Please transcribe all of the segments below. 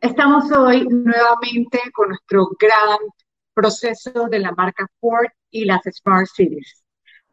Estamos hoy nuevamente con nuestro gran proceso de la marca Ford y las Smart Cities.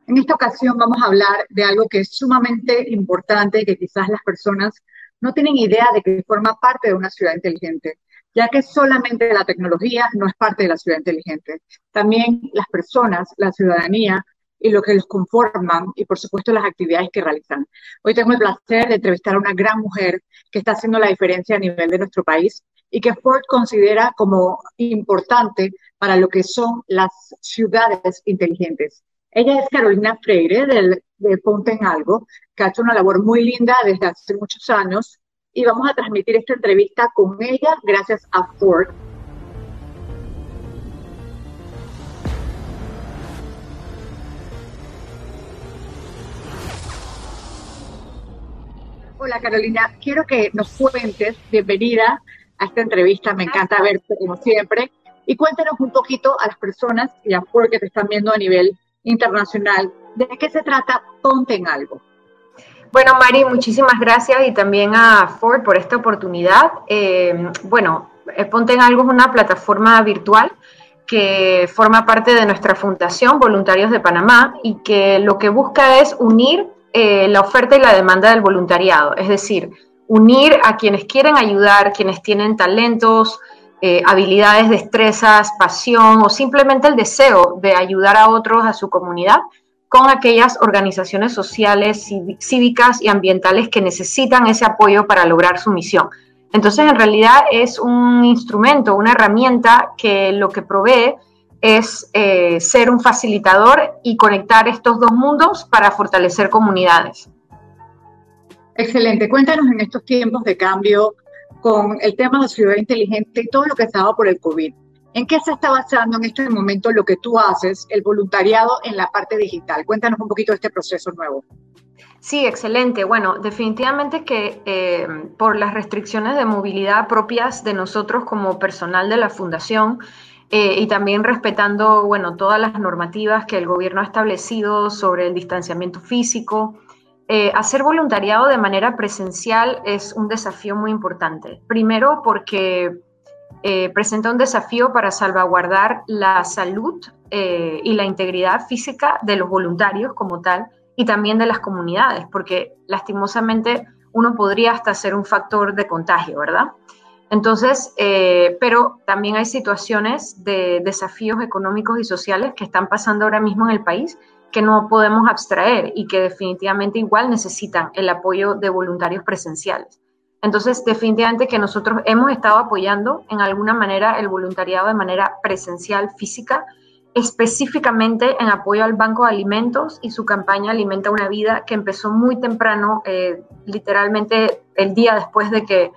En esta ocasión vamos a hablar de algo que es sumamente importante y que quizás las personas no tienen idea de que forma parte de una ciudad inteligente, ya que solamente la tecnología no es parte de la ciudad inteligente. También las personas, la ciudadanía y lo que los conforman y por supuesto las actividades que realizan. Hoy tengo el placer de entrevistar a una gran mujer que está haciendo la diferencia a nivel de nuestro país y que Ford considera como importante para lo que son las ciudades inteligentes. Ella es Carolina Freire del, de Ponte en Algo, que ha hecho una labor muy linda desde hace muchos años y vamos a transmitir esta entrevista con ella gracias a Ford Hola Carolina, quiero que nos cuentes, bienvenida a esta entrevista, me encanta verte como siempre, y cuéntanos un poquito a las personas y a Ford que te están viendo a nivel internacional, de qué se trata Ponte en Algo. Bueno, Mari, muchísimas gracias y también a Ford por esta oportunidad. Eh, bueno, eh, Ponte en Algo es una plataforma virtual que forma parte de nuestra fundación Voluntarios de Panamá y que lo que busca es unir eh, la oferta y la demanda del voluntariado, es decir, unir a quienes quieren ayudar, quienes tienen talentos, eh, habilidades, destrezas, pasión o simplemente el deseo de ayudar a otros, a su comunidad, con aquellas organizaciones sociales, cívicas y ambientales que necesitan ese apoyo para lograr su misión. Entonces, en realidad es un instrumento, una herramienta que lo que provee es eh, ser un facilitador y conectar estos dos mundos para fortalecer comunidades. Excelente. Cuéntanos en estos tiempos de cambio con el tema de ciudad inteligente y todo lo que estaba por el COVID. ¿En qué se está basando en este momento lo que tú haces, el voluntariado en la parte digital? Cuéntanos un poquito de este proceso nuevo. Sí, excelente. Bueno, definitivamente que eh, por las restricciones de movilidad propias de nosotros como personal de la fundación, eh, y también respetando, bueno, todas las normativas que el gobierno ha establecido sobre el distanciamiento físico. Eh, hacer voluntariado de manera presencial es un desafío muy importante. Primero porque eh, presenta un desafío para salvaguardar la salud y la integridad física de los voluntarios como tal y también de las comunidades, porque lastimosamente uno podría hasta ser un factor de contagio, ¿verdad? Entonces, eh, pero también hay situaciones de desafíos económicos y sociales que están pasando ahora mismo en el país que no podemos abstraer y que definitivamente igual necesitan el apoyo de voluntarios presenciales. Entonces, definitivamente que nosotros hemos estado apoyando en alguna manera el voluntariado de manera presencial, física, específicamente en apoyo al Banco de Alimentos y su campaña Alimenta una Vida, que empezó muy temprano, eh, literalmente el día después de que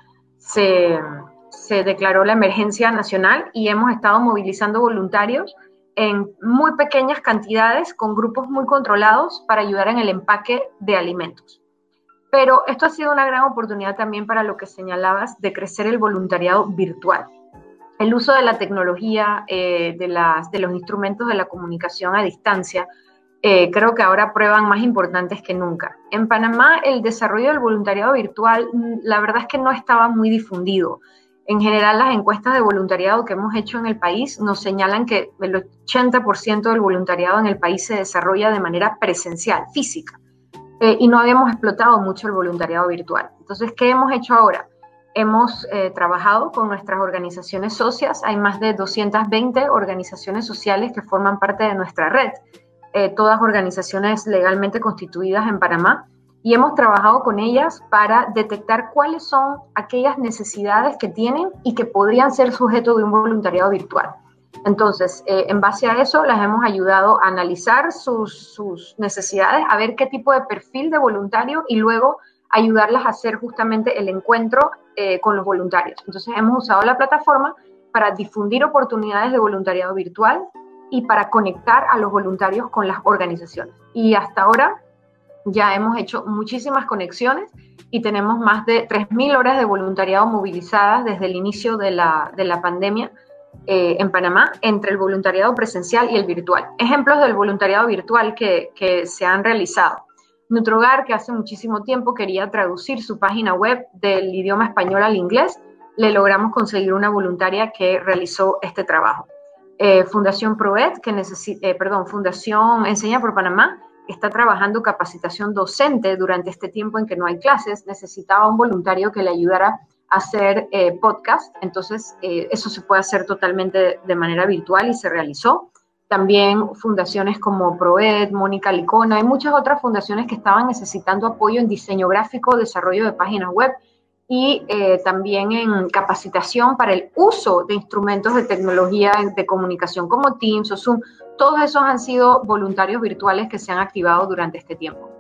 se, declaró la emergencia nacional y hemos estado movilizando voluntarios en muy pequeñas cantidades con grupos muy controlados para ayudar en el empaque de alimentos. Pero esto ha sido una gran oportunidad también para lo que señalabas de crecer el voluntariado virtual. El uso de la tecnología, eh, de, los instrumentos de la comunicación a distancia, eh, creo que ahora prueban más importantes que nunca. En Panamá el desarrollo del voluntariado virtual, mm, la verdad es que no estaba muy difundido. En general las encuestas de voluntariado que hemos hecho en el país nos señalan que el 80% del voluntariado en el país se desarrolla de manera presencial, física, eh, y no habíamos explotado mucho el voluntariado virtual. Entonces, ¿qué hemos hecho ahora? Hemos eh, trabajado con nuestras organizaciones socias, hay más de 220 organizaciones sociales que forman parte de nuestra red eh, todas organizaciones legalmente constituidas en Panamá, y hemos trabajado con ellas para detectar cuáles son aquellas necesidades que tienen y que podrían ser sujeto de un voluntariado virtual. Entonces, eh, en base a eso, las hemos ayudado a analizar sus, necesidades, a ver qué tipo de perfil de voluntario y luego ayudarlas a hacer justamente el encuentro eh, con los voluntarios. Entonces, hemos usado la plataforma para difundir oportunidades de voluntariado virtual, y para conectar a los voluntarios con las organizaciones. Y hasta ahora ya hemos hecho muchísimas conexiones y tenemos más de 3.000 horas de voluntariado movilizadas desde el inicio de la, de la pandemia eh, en Panamá entre el voluntariado presencial y el virtual. Ejemplos del voluntariado virtual que, que se han realizado. Nutrogar, que hace muchísimo tiempo quería traducir su página web del idioma español al inglés, le logramos conseguir una voluntaria que realizó este trabajo. Eh, Fundación ProEd, que necesita, eh, perdón, Fundación Enseña por Panamá, está trabajando capacitación docente durante este tiempo en que no hay clases, necesitaba un voluntario que le ayudara a hacer eh, podcast. Entonces, eso se puede hacer totalmente de manera virtual y se realizó. También fundaciones como ProEd, Mónica Licona y muchas otras fundaciones que estaban necesitando apoyo en diseño gráfico, desarrollo de páginas web y eh, también en capacitación para el uso de instrumentos de tecnología de comunicación como Teams o Zoom. Todos esos han sido voluntarios virtuales que se han activado durante este tiempo.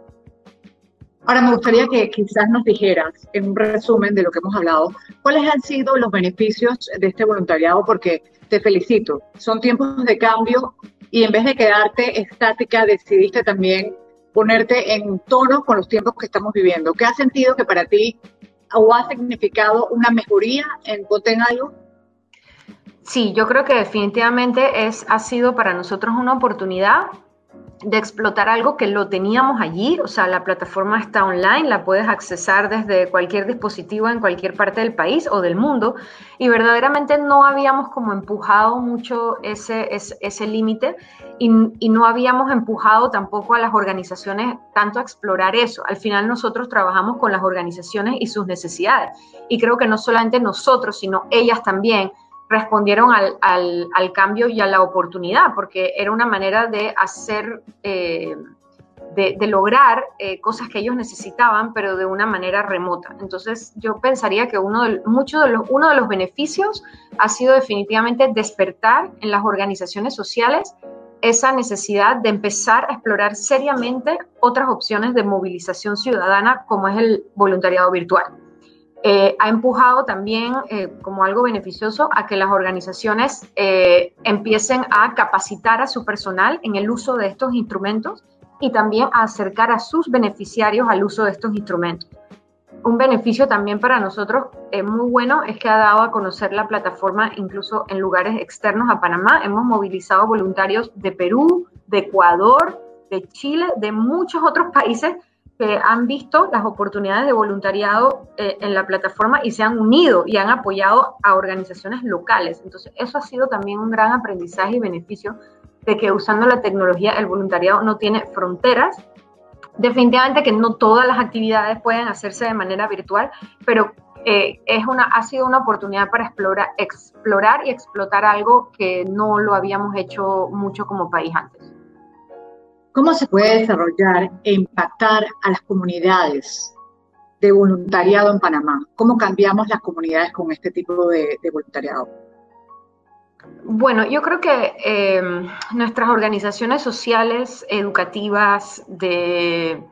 Ahora me gustaría que quizás nos dijeras, en un resumen de lo que hemos hablado, cuáles han sido los beneficios de este voluntariado, porque te felicito, son tiempos de cambio y en vez de quedarte estática, decidiste también ponerte en tono con los tiempos que estamos viviendo. ¿Qué ha sentido que para ti o ha significado una mejoría en Poten algo? Sí, yo creo que definitivamente es, ha sido para nosotros una oportunidad de explotar algo que lo teníamos allí, o sea, la plataforma está online, la puedes accesar desde cualquier dispositivo en cualquier parte del país o del mundo, y verdaderamente no habíamos como empujado mucho ese, ese, límite y, y, no habíamos empujado tampoco a las organizaciones tanto a explorar eso. Al final nosotros trabajamos con las organizaciones y sus necesidades, y creo que no solamente nosotros, sino ellas también respondieron al, al, cambio y a la oportunidad, porque era una manera de hacer, eh, de, lograr eh, cosas que ellos necesitaban, pero de una manera remota. Entonces, yo pensaría que uno de, de los, uno de los beneficios ha sido definitivamente despertar en las organizaciones sociales esa necesidad de empezar a explorar seriamente otras opciones de movilización ciudadana, como es el voluntariado virtual. Eh, ha empujado también eh, como algo beneficioso a que las organizaciones eh, empiecen a capacitar a su personal en el uso de estos instrumentos y también a acercar a sus beneficiarios al uso de estos instrumentos. Un beneficio también para nosotros muy bueno es que ha dado a conocer la plataforma incluso en lugares externos a Panamá. Hemos movilizado voluntarios de Perú, de Ecuador, de Chile, de muchos otros países que han visto las oportunidades de voluntariado eh, en la plataforma y se han unido y han apoyado a organizaciones locales. Entonces, eso ha sido también un gran aprendizaje y beneficio de que usando la tecnología el voluntariado no tiene fronteras. Definitivamente que no todas las actividades pueden hacerse de manera virtual, pero eh, es una, ha sido una oportunidad para explorar, explorar y explotar algo que no lo habíamos hecho mucho como país antes. ¿Cómo se puede desarrollar e impactar a las comunidades de voluntariado en Panamá? ¿Cómo cambiamos las comunidades con este tipo de, voluntariado? Bueno, yo creo que em, nuestras organizaciones sociales, educativas, de,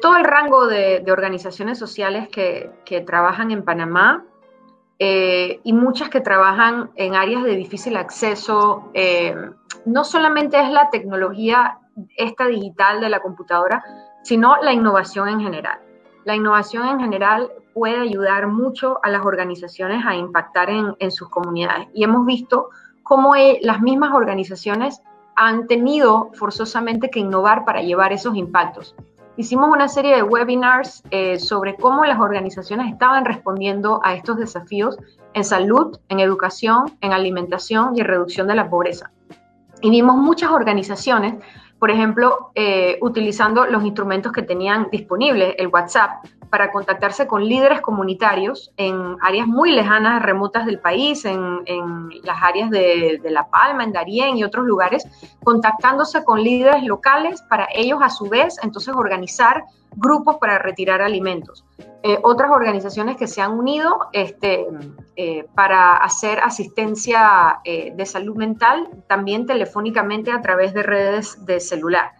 todo el rango de, organizaciones sociales que, trabajan en Panamá eh, y muchas que trabajan en áreas de difícil acceso, em, no solamente es la tecnología esta digital de la computadora, sino la innovación en general. La innovación en general puede ayudar mucho a las organizaciones a impactar en, sus comunidades. Y hemos visto cómo e, las mismas organizaciones han tenido forzosamente que innovar para llevar esos impactos. Hicimos una serie de webinars eh, sobre cómo las organizaciones estaban respondiendo a estos desafíos en salud, en educación, en alimentación y en reducción de la pobreza. Y vimos muchas organizaciones por ejemplo, eh, utilizando los instrumentos que tenían disponibles, el WhatsApp, para contactarse con líderes comunitarios en áreas muy lejanas, remotas del país, en, las áreas de, de, La Palma, en Darién y otros lugares, contactándose con líderes locales para ellos a su vez entonces organizar grupos para retirar alimentos. Eh, otras organizaciones que se han unido este, eh, para hacer asistencia eh, de salud mental, también telefónicamente a través de redes de celular.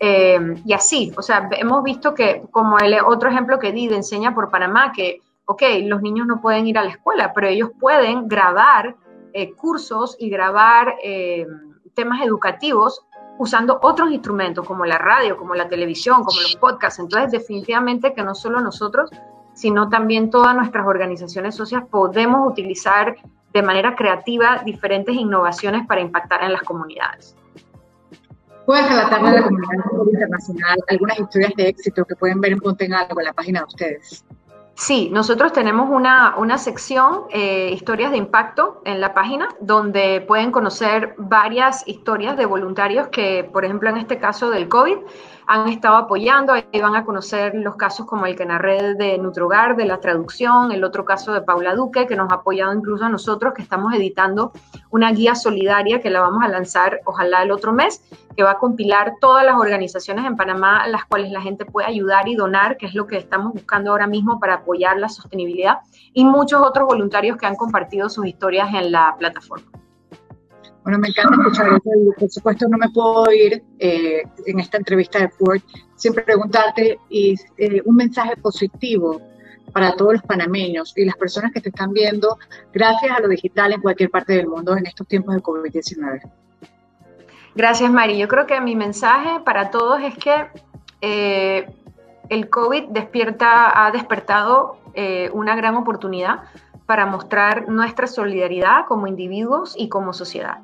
y así, o sea, hemos visto que, como el otro ejemplo que di de Enseña por Panamá, que, ok, los niños no pueden ir a la escuela, pero ellos pueden grabar cursos y grabar temas educativos usando otros instrumentos como la radio, como la televisión, como los podcasts. Entonces, definitivamente que no solo nosotros, sino también todas nuestras organizaciones sociales podemos utilizar de manera creativa diferentes innovaciones para impactar en las comunidades. ¿Puedes relatarle a la comunidad internacional algunas historias de éxito que pueden ver en Ponte en Algo en la página de ustedes? Sí, nosotros tenemos una, una sección, eh, historias de impacto, en la página, donde pueden conocer varias historias de voluntarios que, por ejemplo, en este caso del COVID, han estado apoyando. Ahí van a conocer los casos como el que narré de Nutrogar, de la traducción, el otro caso de Paula Duque, que nos ha apoyado incluso a nosotros, que estamos editando una guía solidaria que la vamos a lanzar, ojalá el otro mes, que va a compilar todas las organizaciones en Panamá a las cuales la gente puede ayudar y donar, que es lo que estamos buscando ahora mismo para apoyar la sostenibilidad, y muchos otros voluntarios que han compartido sus historias en la plataforma. Bueno, me encanta escuchar eso y por supuesto no me puedo ir eh, en esta entrevista de Ford sin preguntarte y, eh, un mensaje positivo para todos los panameños y las personas que te están viendo gracias a lo digital en cualquier parte del mundo en estos tiempos de COVID-19. Gracias, Mari. Yo creo que mi mensaje para todos es que eh, el COVID despierta, ha despertado una gran oportunidad para mostrar nuestra solidaridad como individuos y como sociedad.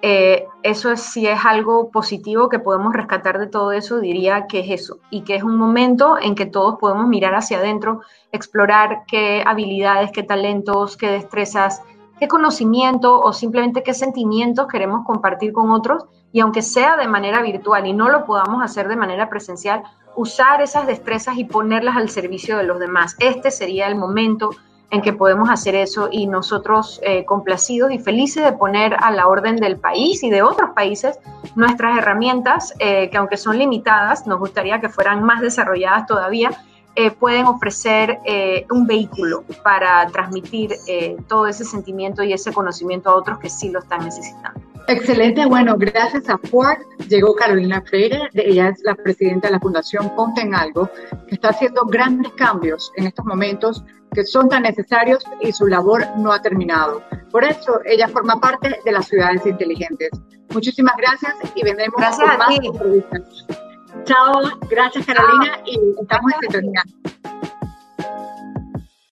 Eh, eso es, si es algo positivo que podemos rescatar de todo eso, diría que es eso, y que es un momento en que todos podemos mirar hacia adentro, explorar qué habilidades, qué talentos, qué destrezas, qué conocimiento o simplemente qué sentimientos queremos compartir con otros, y aunque sea de manera virtual y no lo podamos hacer de manera presencial, usar esas destrezas y ponerlas al servicio de los demás. Este sería el momento en que podemos hacer eso y nosotros eh, complacidos y felices de poner a la orden del país y de otros países nuestras herramientas, eh, que aunque son limitadas, nos gustaría que fueran más desarrolladas todavía, eh, pueden ofrecer un vehículo para transmitir todo ese sentimiento y ese conocimiento a otros que sí lo están necesitando. Excelente, bueno, gracias a Ford llegó Carolina Freire, ella es la presidenta de la Fundación Ponte en Algo, que está haciendo grandes cambios en estos momentos que son tan necesarios y su labor no ha terminado. Por eso ella forma parte de las ciudades inteligentes. Muchísimas gracias y vendremos gracias más entrevistas. Chao, gracias Carolina y estamos en sintonía.